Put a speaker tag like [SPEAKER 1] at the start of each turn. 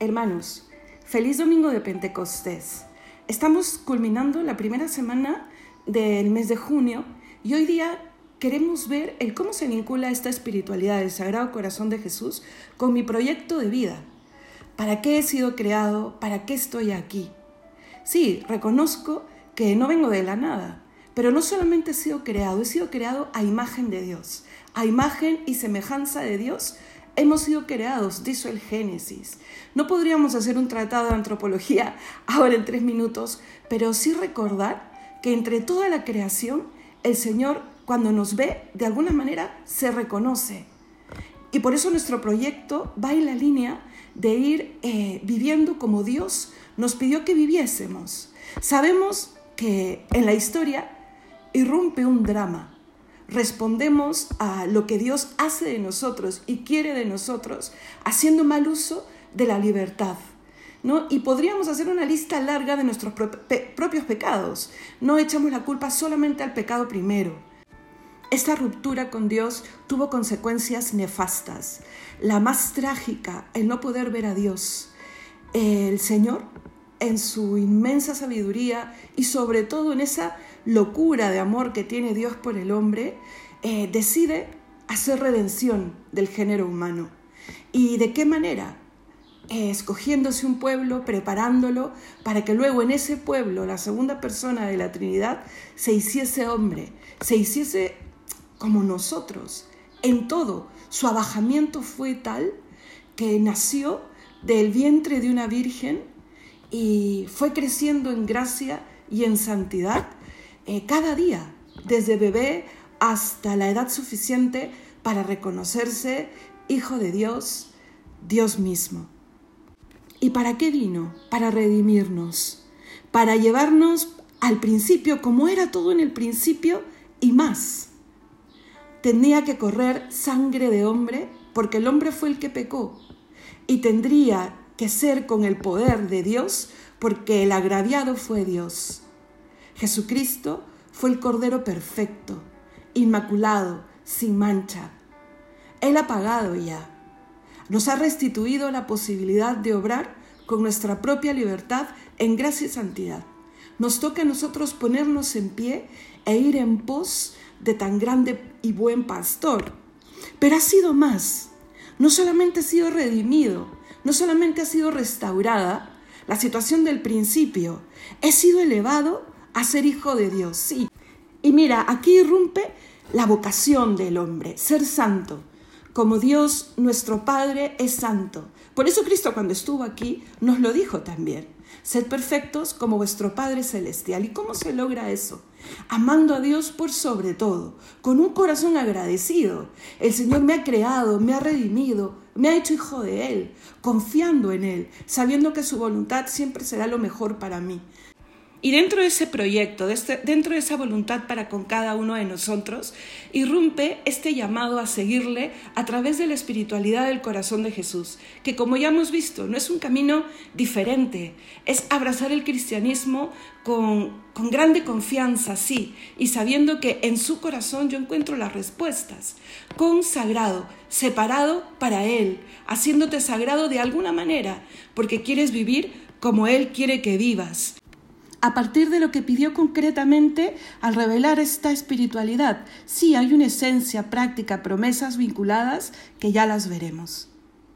[SPEAKER 1] Hermanos, feliz domingo de Pentecostés. Estamos culminando la primera semana del mes de junio y hoy día queremos ver el cómo se vincula esta espiritualidad del Sagrado Corazón de Jesús con mi proyecto de vida. ¿Para qué he sido creado? ¿Para qué estoy aquí? Sí, reconozco que no vengo de la nada, pero no solamente he sido creado, he sido creado a imagen de Dios, a imagen y semejanza de Dios hemos sido creados, dice el Génesis. No podríamos hacer un tratado de antropología ahora en tres minutos, pero sí recordar que entre toda la creación, el Señor cuando nos ve, de alguna manera, se reconoce. Y por eso nuestro proyecto va en la línea de ir eh, viviendo como Dios nos pidió que viviésemos. Sabemos que en la historia irrumpe un drama, respondemos a lo que Dios hace de nosotros y quiere de nosotros, haciendo mal uso de la libertad. ¿no? Y podríamos hacer una lista larga de nuestros propios pecados. No echamos la culpa solamente al pecado primero. Esta ruptura con Dios tuvo consecuencias nefastas. La más trágica, el no poder ver a Dios. El Señor, en su inmensa sabiduría y sobre todo en esa locura de amor que tiene Dios por el hombre, eh, decide hacer redención del género humano. ¿Y de qué manera? Eh, escogiéndose un pueblo, preparándolo para que luego en ese pueblo la segunda persona de la Trinidad se hiciese hombre, se hiciese como nosotros. En todo, su abajamiento fue tal que nació del vientre de una virgen y fue creciendo en gracia y en santidad eh, cada día, desde bebé hasta la edad suficiente para reconocerse hijo de Dios, Dios mismo. ¿Y para qué vino? Para redimirnos, para llevarnos al principio como era todo en el principio y más. Tenía que correr sangre de hombre porque el hombre fue el que pecó y tendría que ser con el poder de Dios porque el agraviado fue Dios. Jesucristo fue el Cordero perfecto, inmaculado, sin mancha. Él ha pagado ya. Nos ha restituido la posibilidad de obrar con nuestra propia libertad en gracia y santidad. Nos toca a nosotros ponernos en pie e ir en pos de tan grande y buen pastor. Pero ha sido más. No solamente ha sido redimido, no solamente ha sido restaurada la situación del principio, he sido elevado a ser hijo de Dios, sí. Y mira, aquí irrumpe la vocación del hombre, ser santo, como Dios nuestro Padre es santo. Por eso Cristo cuando estuvo aquí nos lo dijo también. Sed perfectos como vuestro Padre Celestial. ¿Y cómo se logra eso? Amando a Dios por sobre todo, con un corazón agradecido. El Señor me ha creado, me ha redimido, me ha hecho hijo de Él, confiando en Él, sabiendo que su voluntad siempre será lo mejor para mí. Y dentro de ese proyecto, este, dentro de esa voluntad para con cada uno de nosotros, irrumpe este llamado a seguirle a través de la espiritualidad del corazón de Jesús, que como ya hemos visto, no es un camino diferente, es abrazar el cristianismo con, con grande confianza, sí, y sabiendo que en su corazón yo encuentro las respuestas, consagrado, separado para Él, haciéndote sagrado de alguna manera, porque quieres vivir como Él quiere que vivas a partir de lo que pidió concretamente al revelar esta espiritualidad. Sí, hay una esencia, práctica, promesas vinculadas que ya las veremos.